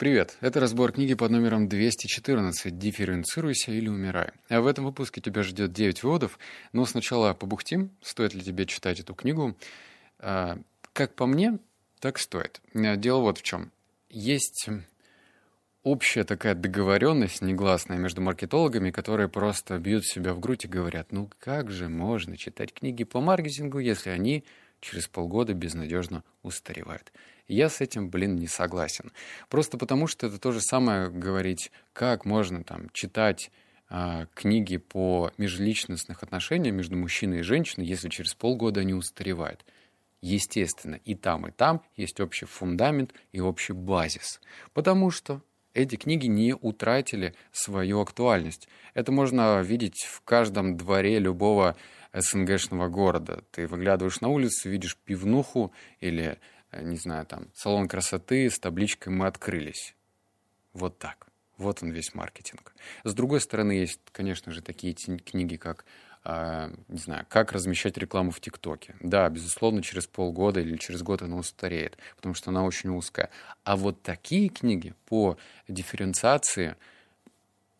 Привет, это разбор книги под номером 214 «Дифференцируйся или умирай». А в этом выпуске тебя ждет 9 выводов, но сначала побухтим, стоит ли тебе читать эту книгу. А, как по мне, так стоит. А, дело вот в чем. Есть общая такая договоренность негласная между маркетологами, которые просто бьют себя в грудь и говорят, ну как же можно читать книги по маркетингу, если они через полгода безнадежно устаревают. Я с этим, блин, не согласен. Просто потому, что это то же самое говорить, как можно там читать э, книги по межличностных отношениям между мужчиной и женщиной, если через полгода они устаревают. Естественно, и там, и там есть общий фундамент и общий базис. Потому что эти книги не утратили свою актуальность. Это можно видеть в каждом дворе любого СНГшного города. Ты выглядываешь на улицу, видишь пивнуху или Э, не знаю, там, салон красоты с табличкой «Мы открылись». Вот так. Вот он весь маркетинг. С другой стороны, есть, конечно же, такие книги, как, э, не знаю, «Как размещать рекламу в ТикТоке». Да, безусловно, через полгода или через год она устареет, потому что она очень узкая. А вот такие книги по дифференциации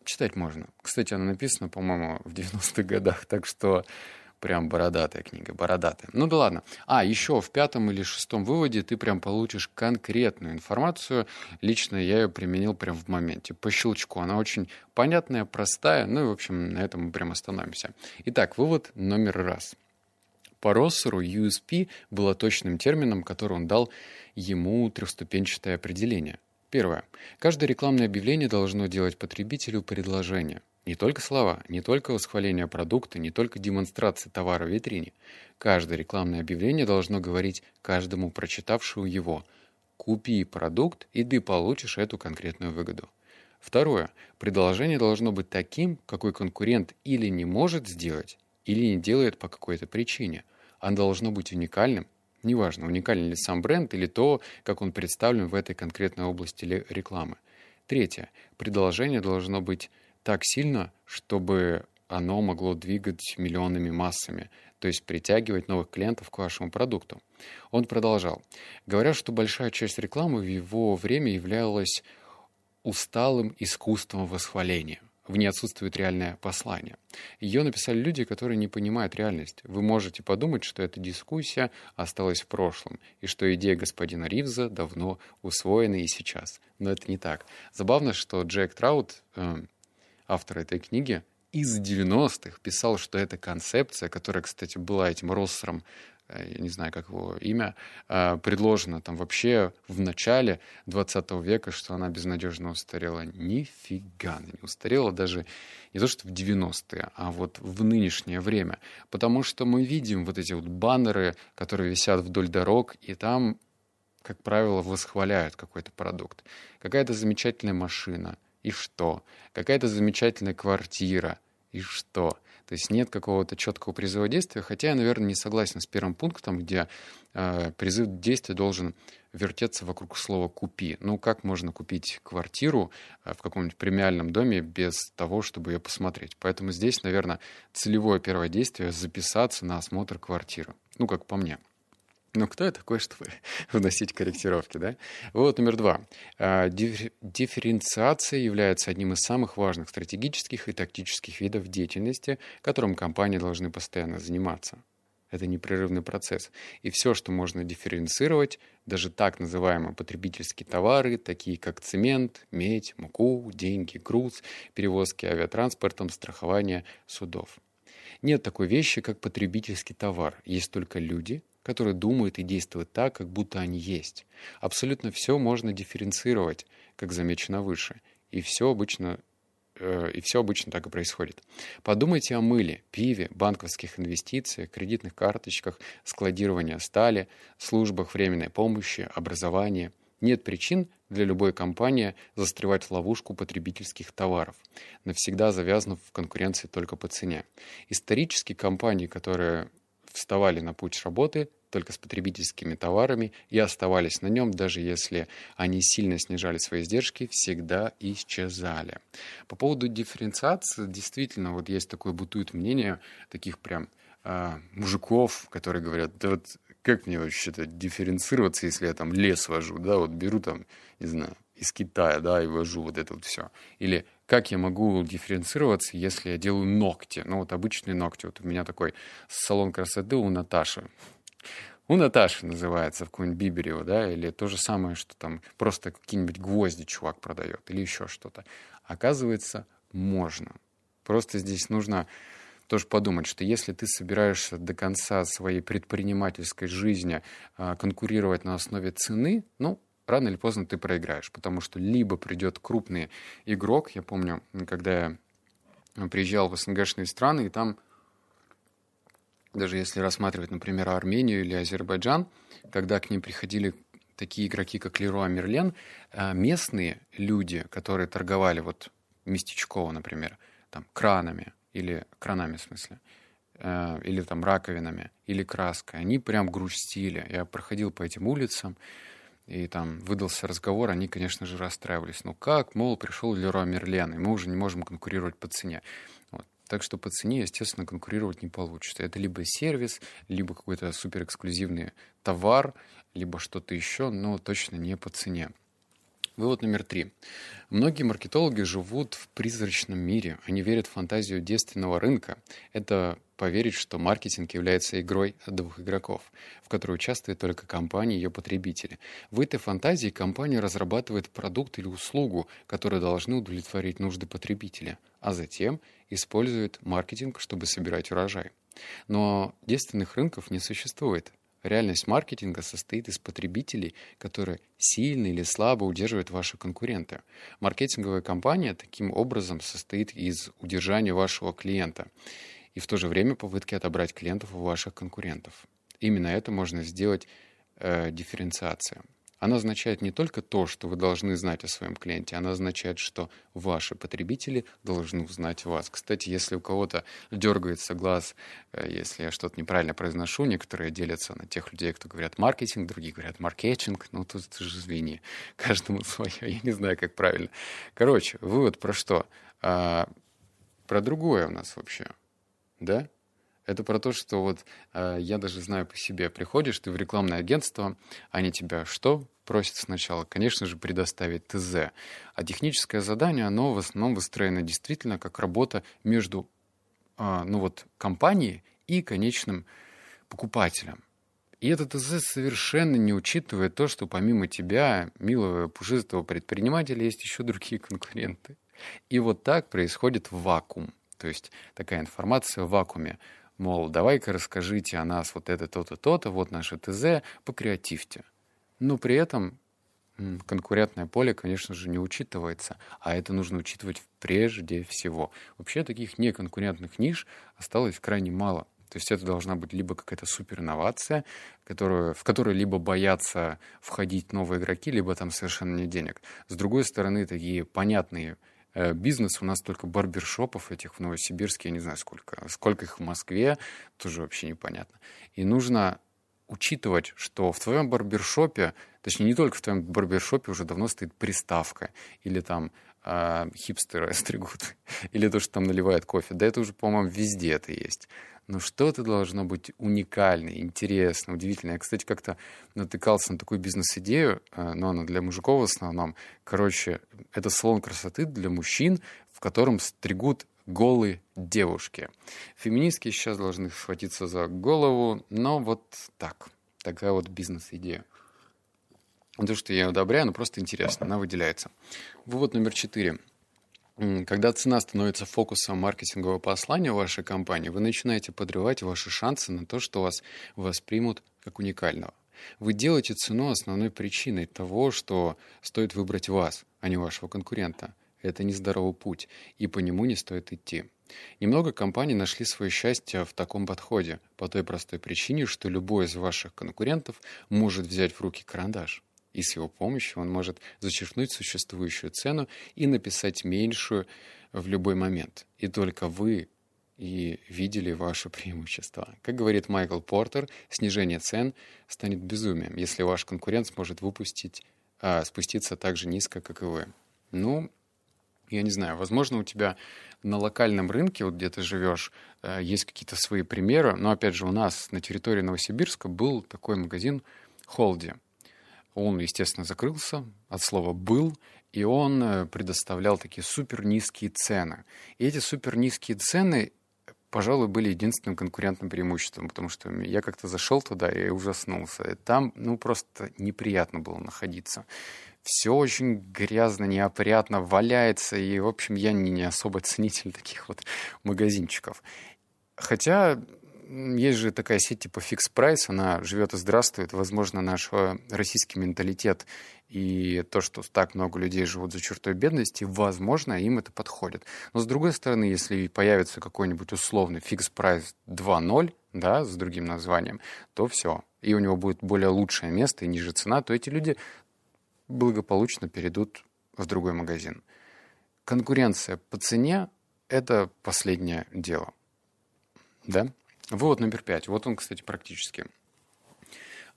читать можно. Кстати, она написана, по-моему, в 90-х годах, так что Прям бородатая книга, бородатая. Ну да ладно. А, еще в пятом или шестом выводе ты прям получишь конкретную информацию. Лично я ее применил прям в моменте, по щелчку. Она очень понятная, простая. Ну и, в общем, на этом мы прям остановимся. Итак, вывод номер раз. По Россеру USP было точным термином, который он дал ему трехступенчатое определение. Первое. Каждое рекламное объявление должно делать потребителю предложение. Не только слова, не только восхваление продукта, не только демонстрация товара в витрине. Каждое рекламное объявление должно говорить каждому прочитавшему его «Купи продукт, и ты получишь эту конкретную выгоду». Второе. Предложение должно быть таким, какой конкурент или не может сделать, или не делает по какой-то причине. Оно должно быть уникальным, неважно, уникален ли сам бренд или то, как он представлен в этой конкретной области рекламы. Третье. Предложение должно быть так сильно, чтобы оно могло двигать миллионными массами, то есть притягивать новых клиентов к вашему продукту. Он продолжал. Говорят, что большая часть рекламы в его время являлась усталым искусством восхваления. В ней отсутствует реальное послание. Ее написали люди, которые не понимают реальность. Вы можете подумать, что эта дискуссия осталась в прошлом, и что идея господина Ривза давно усвоена и сейчас. Но это не так. Забавно, что Джек Траут, э, автор этой книги, из 90-х писал, что эта концепция, которая, кстати, была этим Россером, э, я не знаю, как его имя, э, предложена там вообще в начале 20 века, что она безнадежно устарела. Нифига она не устарела даже не то, что в 90-е, а вот в нынешнее время. Потому что мы видим вот эти вот баннеры, которые висят вдоль дорог, и там, как правило, восхваляют какой-то продукт. Какая-то замечательная машина — и что? Какая-то замечательная квартира, и что? То есть нет какого-то четкого призыва действия, хотя я, наверное, не согласен с первым пунктом, где э, призыв действия должен вертеться вокруг слова «купи». Ну, как можно купить квартиру э, в каком-нибудь премиальном доме без того, чтобы ее посмотреть? Поэтому здесь, наверное, целевое первое действие — записаться на осмотр квартиры. Ну, как по мне. Ну, кто я такой, чтобы вносить корректировки, да? Вот номер два. А, дифференциация является одним из самых важных стратегических и тактических видов деятельности, которым компании должны постоянно заниматься. Это непрерывный процесс. И все, что можно дифференцировать, даже так называемые потребительские товары, такие как цемент, медь, муку, деньги, груз, перевозки авиатранспортом, страхование судов. Нет такой вещи, как потребительский товар. Есть только люди, которые думают и действуют так, как будто они есть. Абсолютно все можно дифференцировать, как замечено выше. И все обычно э, и все обычно так и происходит. Подумайте о мыле, пиве, банковских инвестициях, кредитных карточках, складировании стали, службах временной помощи, образовании. Нет причин для любой компании застревать в ловушку потребительских товаров, навсегда завязнув в конкуренции только по цене. Исторически компании, которые вставали на путь работы только с потребительскими товарами и оставались на нем, даже если они сильно снижали свои издержки, всегда исчезали. По поводу дифференциации, действительно, вот есть такое бытует мнение таких прям э, мужиков, которые говорят, да вот как мне вообще-то дифференцироваться, если я там лес вожу, да, вот беру там, не знаю, из Китая, да, и вожу вот это вот все. Или как я могу дифференцироваться, если я делаю ногти? Ну, вот обычные ногти. Вот у меня такой салон красоты у Наташи. У Наташи называется в каком-нибудь Биберево, да, или то же самое, что там просто какие-нибудь гвозди чувак продает, или еще что-то. Оказывается, можно. Просто здесь нужно тоже подумать, что если ты собираешься до конца своей предпринимательской жизни а, конкурировать на основе цены, ну, рано или поздно ты проиграешь, потому что либо придет крупный игрок, я помню, когда я приезжал в СНГшные страны, и там, даже если рассматривать, например, Армению или Азербайджан, когда к ним приходили такие игроки, как Леруа Мерлен, а, местные люди, которые торговали вот местечково, например, там, кранами, или кранами в смысле, э, или там раковинами, или краской, они прям грустили. Я проходил по этим улицам, и там выдался разговор, они, конечно же, расстраивались. Ну как, мол, пришел Леруа Мерлен, и мы уже не можем конкурировать по цене. Вот. Так что по цене, естественно, конкурировать не получится. Это либо сервис, либо какой-то суперэксклюзивный товар, либо что-то еще, но точно не по цене. Вывод номер три. Многие маркетологи живут в призрачном мире. Они верят в фантазию действенного рынка. Это поверить, что маркетинг является игрой двух игроков, в которой участвует только компания и ее потребители. В этой фантазии компания разрабатывает продукт или услугу, которые должны удовлетворить нужды потребителя, а затем использует маркетинг, чтобы собирать урожай. Но действенных рынков не существует. Реальность маркетинга состоит из потребителей, которые сильно или слабо удерживают ваши конкуренты. Маркетинговая компания таким образом состоит из удержания вашего клиента и в то же время попытки отобрать клиентов у ваших конкурентов. Именно это можно сделать э, дифференциацией. Она означает не только то, что вы должны знать о своем клиенте, она означает, что ваши потребители должны узнать вас. Кстати, если у кого-то дергается глаз, э, если я что-то неправильно произношу, некоторые делятся на тех людей, кто говорят маркетинг, другие говорят маркетинг, ну тут ты же извини, каждому свое, я не знаю, как правильно. Короче, вывод про что? А, про другое у нас вообще, да? Это про то, что вот э, я даже знаю по себе. Приходишь ты в рекламное агентство, они тебя что просят сначала? Конечно же, предоставить ТЗ. А техническое задание, оно в основном выстроено действительно как работа между э, ну вот, компанией и конечным покупателем. И этот ТЗ совершенно не учитывает то, что помимо тебя, милого пушистого предпринимателя, есть еще другие конкуренты. И вот так происходит вакуум. То есть такая информация в вакууме мол, давай-ка расскажите о нас вот это, то-то, то-то, вот наше ТЗ, покреативьте. Но при этом конкурентное поле, конечно же, не учитывается, а это нужно учитывать прежде всего. Вообще таких неконкурентных ниш осталось крайне мало. То есть это должна быть либо какая-то суперинновация, которую, в которую либо боятся входить новые игроки, либо там совершенно нет денег. С другой стороны, такие понятные бизнес. У нас только барбершопов этих в Новосибирске, я не знаю сколько. Сколько их в Москве, тоже вообще непонятно. И нужно учитывать, что в твоем барбершопе, точнее не только в твоем барбершопе уже давно стоит приставка, или там э, хипстеры стригут, или то, что там наливают кофе. Да это уже, по-моему, везде это есть но что-то должно быть уникальное, интересное, удивительное. Я, кстати, как-то натыкался на такую бизнес-идею, э, но она для мужиков в основном. Короче, это салон красоты для мужчин, в котором стригут голые девушки. Феминистки сейчас должны схватиться за голову, но вот так. Такая вот бизнес-идея. То, что я одобряю, но просто интересно, она выделяется. Вывод номер четыре. Когда цена становится фокусом маркетингового послания вашей компании, вы начинаете подрывать ваши шансы на то, что вас воспримут как уникального. Вы делаете цену основной причиной того, что стоит выбрать вас, а не вашего конкурента. Это нездоровый путь, и по нему не стоит идти. Немного компаний нашли свое счастье в таком подходе, по той простой причине, что любой из ваших конкурентов может взять в руки карандаш и с его помощью он может зачеркнуть существующую цену и написать меньшую в любой момент. И только вы и видели ваше преимущество. Как говорит Майкл Портер, снижение цен станет безумием, если ваш конкурент сможет выпустить, а, спуститься так же низко, как и вы. Ну, я не знаю, возможно, у тебя на локальном рынке, вот где ты живешь, э, есть какие-то свои примеры, но опять же у нас на территории Новосибирска был такой магазин Холди. Он, естественно, закрылся от слова «был», и он э, предоставлял такие супер низкие цены. И эти супер низкие цены, пожалуй, были единственным конкурентным преимуществом, потому что я как-то зашел туда и ужаснулся. И там, ну, просто неприятно было находиться. Все очень грязно, неопрятно, валяется, и, в общем, я не, не особо ценитель таких вот магазинчиков. Хотя есть же такая сеть типа Fix Price, она живет и здравствует. Возможно, наш э, российский менталитет и то, что так много людей живут за чертой бедности, возможно, им это подходит. Но с другой стороны, если появится какой-нибудь условный Fix Price 2.0, да, с другим названием, то все. И у него будет более лучшее место и ниже цена, то эти люди благополучно перейдут в другой магазин. Конкуренция по цене – это последнее дело. Да? Вывод номер пять. Вот он, кстати, практически.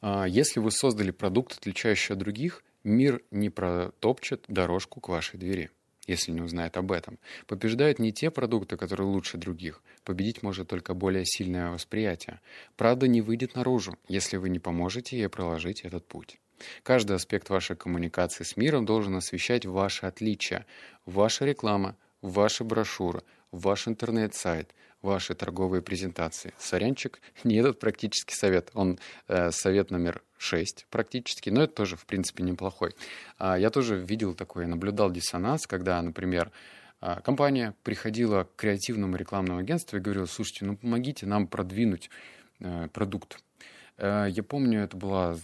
А, если вы создали продукт, отличающий от других, мир не протопчет дорожку к вашей двери, если не узнает об этом. Побеждают не те продукты, которые лучше других. Победить может только более сильное восприятие. Правда не выйдет наружу, если вы не поможете ей проложить этот путь. Каждый аспект вашей коммуникации с миром должен освещать ваши отличия. Ваша реклама, ваша брошюра, ваш интернет-сайт, ваши торговые презентации. Сорянчик, не этот практический совет, он э, совет номер 6 практически, но это тоже, в принципе, неплохой. А, я тоже видел такой, наблюдал диссонанс, когда, например, а, компания приходила к креативному рекламному агентству и говорила, слушайте, ну помогите нам продвинуть э, продукт. Э, я помню, это была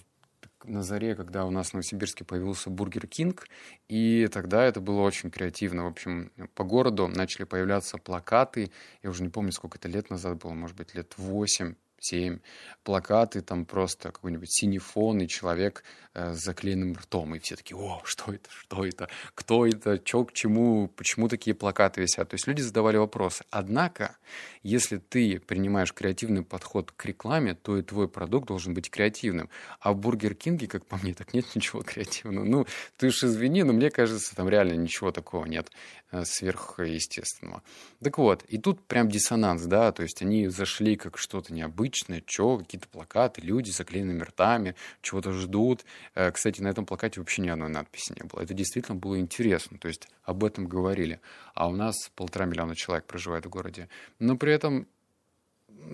на заре, когда у нас в Новосибирске появился Burger King, и тогда это было очень креативно. В общем, по городу начали появляться плакаты, я уже не помню, сколько это лет назад было, может быть, лет восемь, семь плакаты, там просто какой-нибудь синий фон и человек э, с заклеенным ртом. И все такие, о, что это, что это, кто это, что к чему, почему такие плакаты висят. То есть люди задавали вопросы. Однако, если ты принимаешь креативный подход к рекламе, то и твой продукт должен быть креативным. А в Бургер Кинге, как по мне, так нет ничего креативного. Ну, ты уж извини, но мне кажется, там реально ничего такого нет э, сверхъестественного. Так вот, и тут прям диссонанс, да, то есть они зашли как что-то необычное, обычное, что, какие-то плакаты, люди с заклеенными ртами, чего-то ждут. Э, кстати, на этом плакате вообще ни одной надписи не было. Это действительно было интересно, то есть об этом говорили. А у нас полтора миллиона человек проживает в городе. Но при этом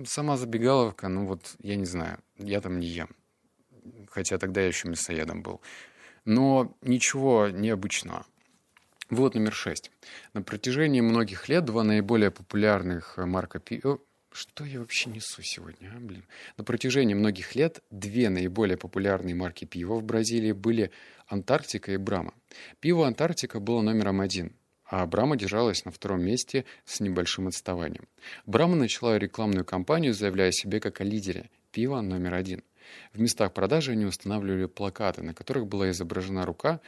сама забегаловка, ну вот, я не знаю, я там не ем. Хотя тогда я еще мясоедом был. Но ничего необычного. Вот номер шесть. На протяжении многих лет два наиболее популярных марка пива что я вообще несу сегодня, а, блин? На протяжении многих лет две наиболее популярные марки пива в Бразилии были Антарктика и Брама. Пиво Антарктика было номером один, а Брама держалась на втором месте с небольшим отставанием. Брама начала рекламную кампанию, заявляя себе как о лидере пива номер один. В местах продажи они устанавливали плакаты, на которых была изображена рука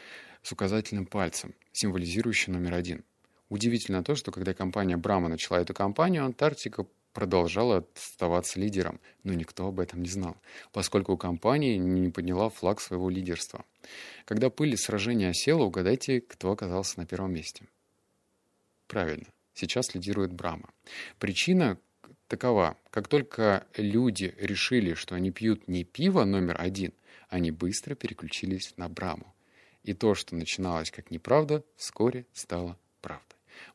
с указательным пальцем, символизирующий номер один. Удивительно то, что когда компания Брама начала эту кампанию, Антарктика продолжала оставаться лидером, но никто об этом не знал, поскольку компания не подняла флаг своего лидерства. Когда пыль сражения осела, угадайте, кто оказался на первом месте. Правильно, сейчас лидирует Брама. Причина такова. Как только люди решили, что они пьют не пиво номер один, они быстро переключились на Браму. И то, что начиналось как неправда, вскоре стало.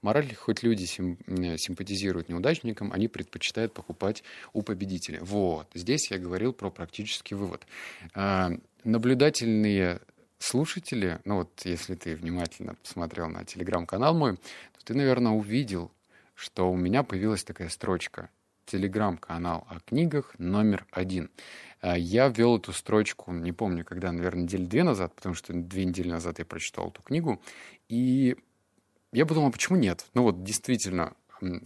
Мораль, хоть люди сим, симпатизируют неудачникам, они предпочитают покупать у победителя. Вот. Здесь я говорил про практический вывод. А, наблюдательные слушатели, ну вот если ты внимательно посмотрел на телеграм-канал мой, то ты, наверное, увидел, что у меня появилась такая строчка телеграм-канал о книгах номер один. А, я ввел эту строчку, не помню, когда, наверное, недели две назад, потому что две недели назад я прочитал эту книгу, и я подумал, почему нет? Ну вот действительно,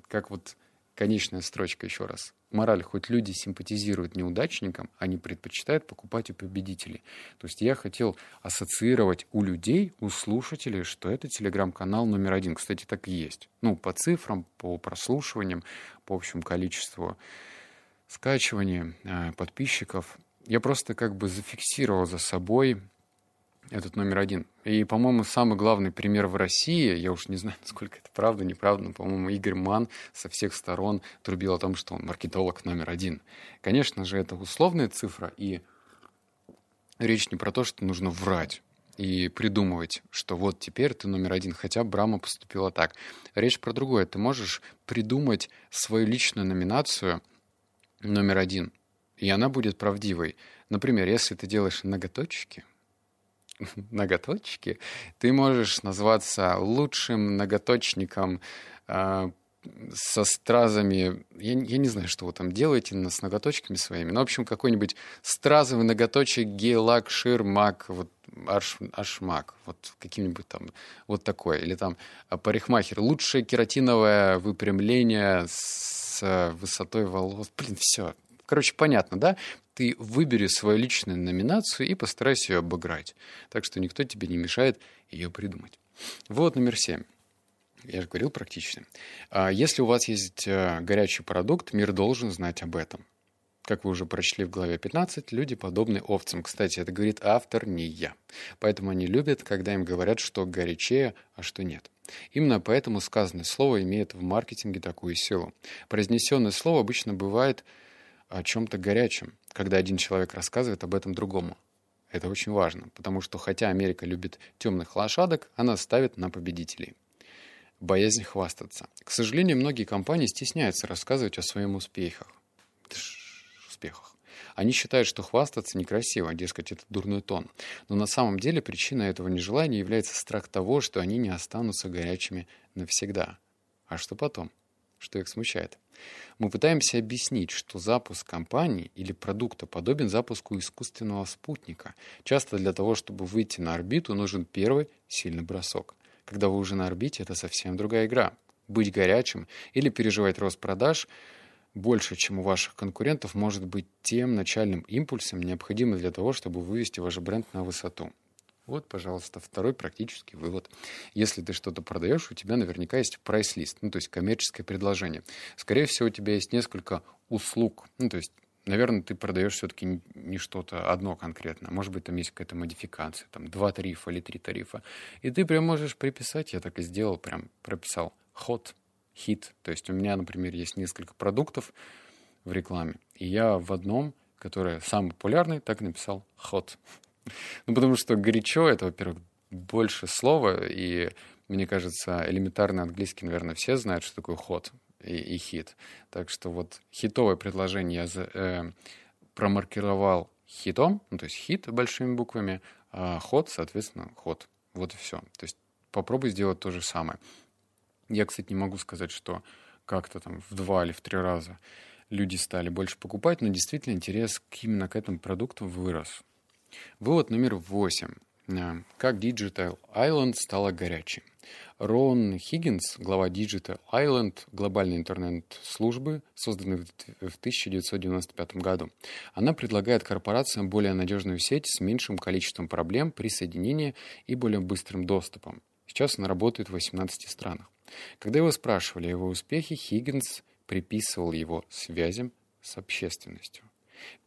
как вот конечная строчка еще раз. Мораль, хоть люди симпатизируют неудачникам, они предпочитают покупать у победителей. То есть я хотел ассоциировать у людей, у слушателей, что это телеграм-канал номер один. Кстати, так и есть. Ну, по цифрам, по прослушиваниям, по общему количеству скачиваний, э, подписчиков. Я просто как бы зафиксировал за собой этот номер один. И, по-моему, самый главный пример в России, я уж не знаю, насколько это правда, неправда, но, по-моему, Игорь Ман со всех сторон трубил о том, что он маркетолог номер один. Конечно же, это условная цифра, и речь не про то, что нужно врать и придумывать, что вот теперь ты номер один, хотя Брама поступила так. Речь про другое. Ты можешь придумать свою личную номинацию номер один, и она будет правдивой. Например, если ты делаешь ноготочки, ноготочки, ты можешь назваться лучшим ноготочником э, со стразами, я, я не знаю, что вы там делаете с ноготочками своими, но, в общем, какой-нибудь стразовый ноготочек, гейлак, ширмак, вот аш, ашмак, вот каким-нибудь там, вот такой. Или там а, парикмахер, лучшее кератиновое выпрямление с высотой волос. Блин, все. Короче, понятно, да? Ты выбери свою личную номинацию и постарайся ее обыграть. Так что никто тебе не мешает ее придумать. Вот номер семь. Я же говорил практично. А если у вас есть э, горячий продукт, мир должен знать об этом. Как вы уже прочли в главе 15, люди подобны овцам. Кстати, это говорит автор, не я. Поэтому они любят, когда им говорят, что горячее, а что нет. Именно поэтому сказанное слово имеет в маркетинге такую силу. Произнесенное слово обычно бывает о чем-то горячем, когда один человек рассказывает об этом другому. Это очень важно, потому что хотя Америка любит темных лошадок, она ставит на победителей боязнь хвастаться. К сожалению, многие компании стесняются рассказывать о своих успехах. успехах. Они считают, что хвастаться некрасиво, дескать, это дурной тон. Но на самом деле причина этого нежелания является страх того, что они не останутся горячими навсегда. А что потом? Что их смущает? Мы пытаемся объяснить, что запуск компании или продукта подобен запуску искусственного спутника. Часто для того, чтобы выйти на орбиту, нужен первый сильный бросок. Когда вы уже на орбите, это совсем другая игра. Быть горячим или переживать рост продаж больше, чем у ваших конкурентов, может быть тем начальным импульсом, необходимым для того, чтобы вывести ваш бренд на высоту. Вот, пожалуйста, второй практический вывод. Если ты что-то продаешь, у тебя наверняка есть прайс-лист, ну, то есть коммерческое предложение. Скорее всего, у тебя есть несколько услуг, ну, то есть наверное, ты продаешь все-таки не что-то одно конкретно. Может быть, там есть какая-то модификация, там два тарифа или три тарифа. И ты прям можешь приписать, я так и сделал, прям прописал hot, hit. То есть у меня, например, есть несколько продуктов в рекламе, и я в одном, которое самый популярный, так написал hot. Ну, потому что горячо — это, во-первых, больше слова, и мне кажется, элементарно английский, наверное, все знают, что такое hot и, и хит. Так что вот хитовое предложение я за, э, промаркировал хитом, ну, то есть хит большими буквами, а ход, соответственно, ход. Вот и все. То есть попробуй сделать то же самое. Я, кстати, не могу сказать, что как-то там в два или в три раза люди стали больше покупать, но действительно интерес именно к этому продукту вырос. Вывод номер восемь. Э, как Digital Island стала горячей. Рон Хиггинс, глава Digital Island, глобальной интернет-службы, созданной в 1995 году. Она предлагает корпорациям более надежную сеть с меньшим количеством проблем при соединении и более быстрым доступом. Сейчас она работает в 18 странах. Когда его спрашивали о его успехе, Хиггинс приписывал его связям с общественностью.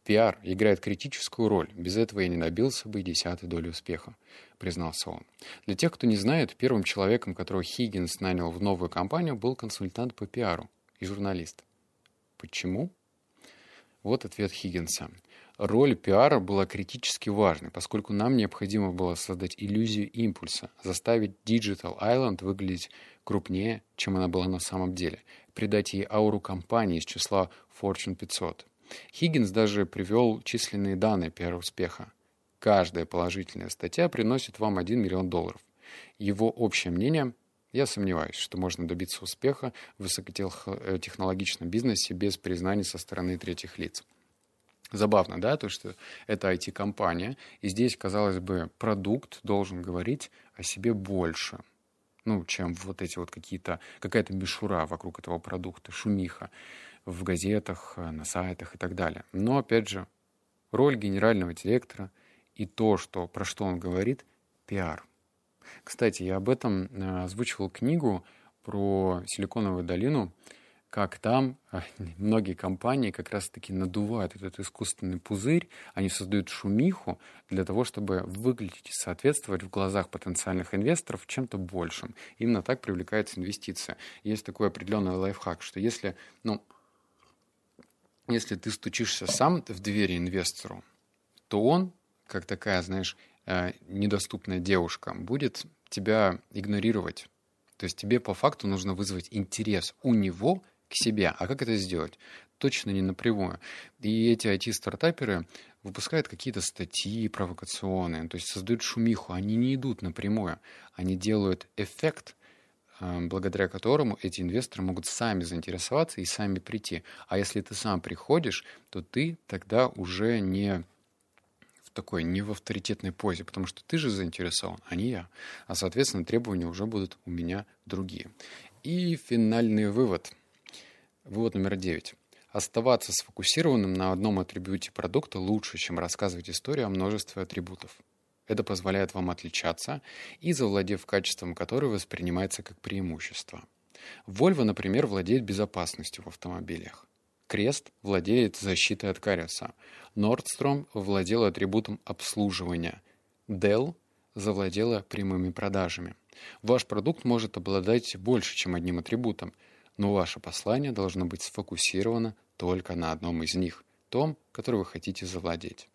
Пиар играет критическую роль. Без этого я не добился бы и десятой доли успеха, признался он. Для тех, кто не знает, первым человеком, которого Хиггинс нанял в новую компанию, был консультант по пиару и журналист. Почему? Вот ответ Хиггинса. Роль пиара была критически важной, поскольку нам необходимо было создать иллюзию импульса, заставить Digital Island выглядеть крупнее, чем она была на самом деле, придать ей ауру компании из числа Fortune 500. Хиггинс даже привел численные данные первого успеха. Каждая положительная статья приносит вам 1 миллион долларов. Его общее мнение я сомневаюсь, что можно добиться успеха в высокотехнологичном бизнесе без признания со стороны третьих лиц. Забавно, да, то, что это IT-компания, и здесь, казалось бы, продукт должен говорить о себе больше, ну, чем вот эти вот какие-то, какая-то мишура вокруг этого продукта, шумиха в газетах, э, на сайтах и так далее. Но, опять же, роль генерального директора и то, что, про что он говорит, пиар. Кстати, я об этом э, озвучивал книгу про Силиконовую долину, как там э, многие компании как раз-таки надувают этот искусственный пузырь, они создают шумиху для того, чтобы выглядеть и соответствовать в глазах потенциальных инвесторов чем-то большим. Именно так привлекается инвестиция. Есть такой определенный лайфхак, что если, ну, если ты стучишься сам в двери инвестору, то он, как такая, знаешь, э, недоступная девушка, будет тебя игнорировать. То есть тебе по факту нужно вызвать интерес у него к себе. А как это сделать? Точно не напрямую. И эти IT-стартаперы выпускают какие-то статьи провокационные, то есть создают шумиху. Они не идут напрямую. Они делают эффект, благодаря которому эти инвесторы могут сами заинтересоваться и сами прийти. А если ты сам приходишь, то ты тогда уже не в такой, не в авторитетной позе, потому что ты же заинтересован, а не я. А, соответственно, требования уже будут у меня другие. И финальный вывод. Вывод номер девять. Оставаться сфокусированным на одном атрибуте продукта лучше, чем рассказывать историю о множестве атрибутов. Это позволяет вам отличаться и завладев качеством, которое воспринимается как преимущество. Volvo, например, владеет безопасностью в автомобилях. Крест владеет защитой от кариеса. Nordstrom владел атрибутом обслуживания. Dell завладела прямыми продажами. Ваш продукт может обладать больше, чем одним атрибутом – но ваше послание должно быть сфокусировано только на одном из них, том, который вы хотите завладеть.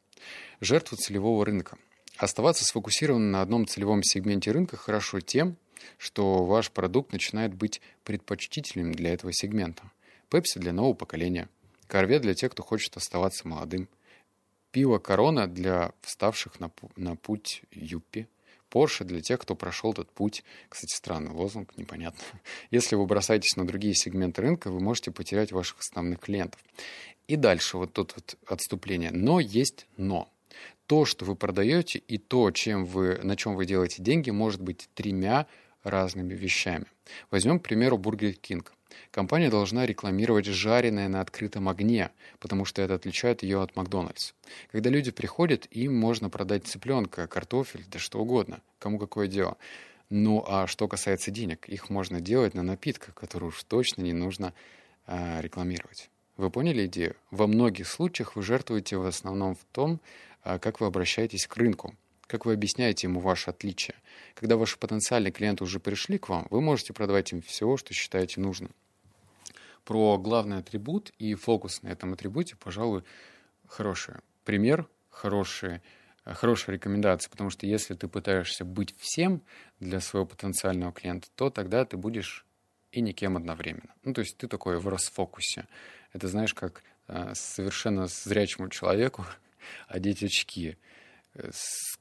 Жертва целевого рынка. Оставаться сфокусированным на одном целевом сегменте рынка хорошо тем, что ваш продукт начинает быть предпочтительным для этого сегмента. Пепси для нового поколения, Корвет для тех, кто хочет оставаться молодым, пиво Корона для вставших на, на путь Юппи, Porsche для тех, кто прошел этот путь. Кстати, странный лозунг, непонятно. Если вы бросаетесь на другие сегменты рынка, вы можете потерять ваших основных клиентов. И дальше вот тут вот отступление. Но есть но. То, что вы продаете, и то, чем вы, на чем вы делаете деньги, может быть тремя разными вещами. Возьмем, к примеру, Burger King. Компания должна рекламировать жареное на открытом огне, потому что это отличает ее от Макдональдс. Когда люди приходят, им можно продать цыпленка, картофель, да что угодно, кому какое дело. Ну а что касается денег, их можно делать на напитках, которые уж точно не нужно э, рекламировать. Вы поняли идею? Во многих случаях вы жертвуете в основном в том, как вы обращаетесь к рынку, как вы объясняете ему ваше отличие. Когда ваши потенциальные клиенты уже пришли к вам, вы можете продавать им все, что считаете нужным. Про главный атрибут и фокус на этом атрибуте, пожалуй, хороший пример, хорошие, хорошая рекомендация, потому что если ты пытаешься быть всем для своего потенциального клиента, то тогда ты будешь и никем одновременно. Ну, то есть ты такой в расфокусе. Это знаешь, как э, совершенно зрячему человеку одеть очки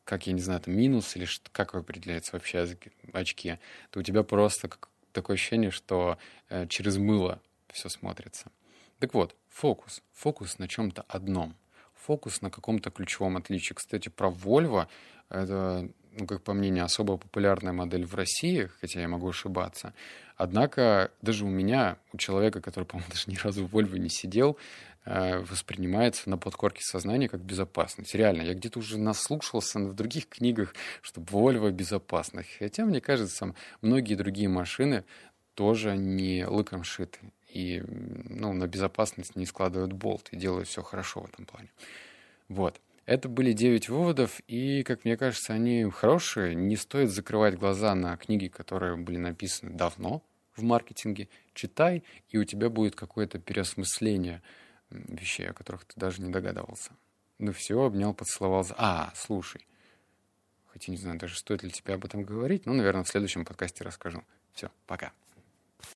как, я не знаю, там минус или что, как определяется вообще очки, то у тебя просто такое ощущение, что э, через мыло все смотрится. Так вот, фокус. Фокус на чем-то одном. Фокус на каком-то ключевом отличии. Кстати, про Volvo, это, ну, как по мне, не особо популярная модель в России, хотя я могу ошибаться. Однако даже у меня, у человека, который, по-моему, даже ни разу в Volvo не сидел, Э, воспринимается на подкорке сознания как безопасность. Реально, я где-то уже наслушался в других книгах, что Volvo безопасна. Хотя, мне кажется, многие другие машины тоже не лыком шиты. И ну, на безопасность не складывают болт и делают все хорошо в этом плане. Вот. Это были 9 выводов, и, как мне кажется, они хорошие. Не стоит закрывать глаза на книги, которые были написаны давно в маркетинге. Читай, и у тебя будет какое-то переосмысление – вещей, о которых ты даже не догадывался. Ну все, обнял, поцеловал. А, слушай. Хотя не знаю даже, стоит ли тебе об этом говорить. Ну, наверное, в следующем подкасте расскажу. Все, пока.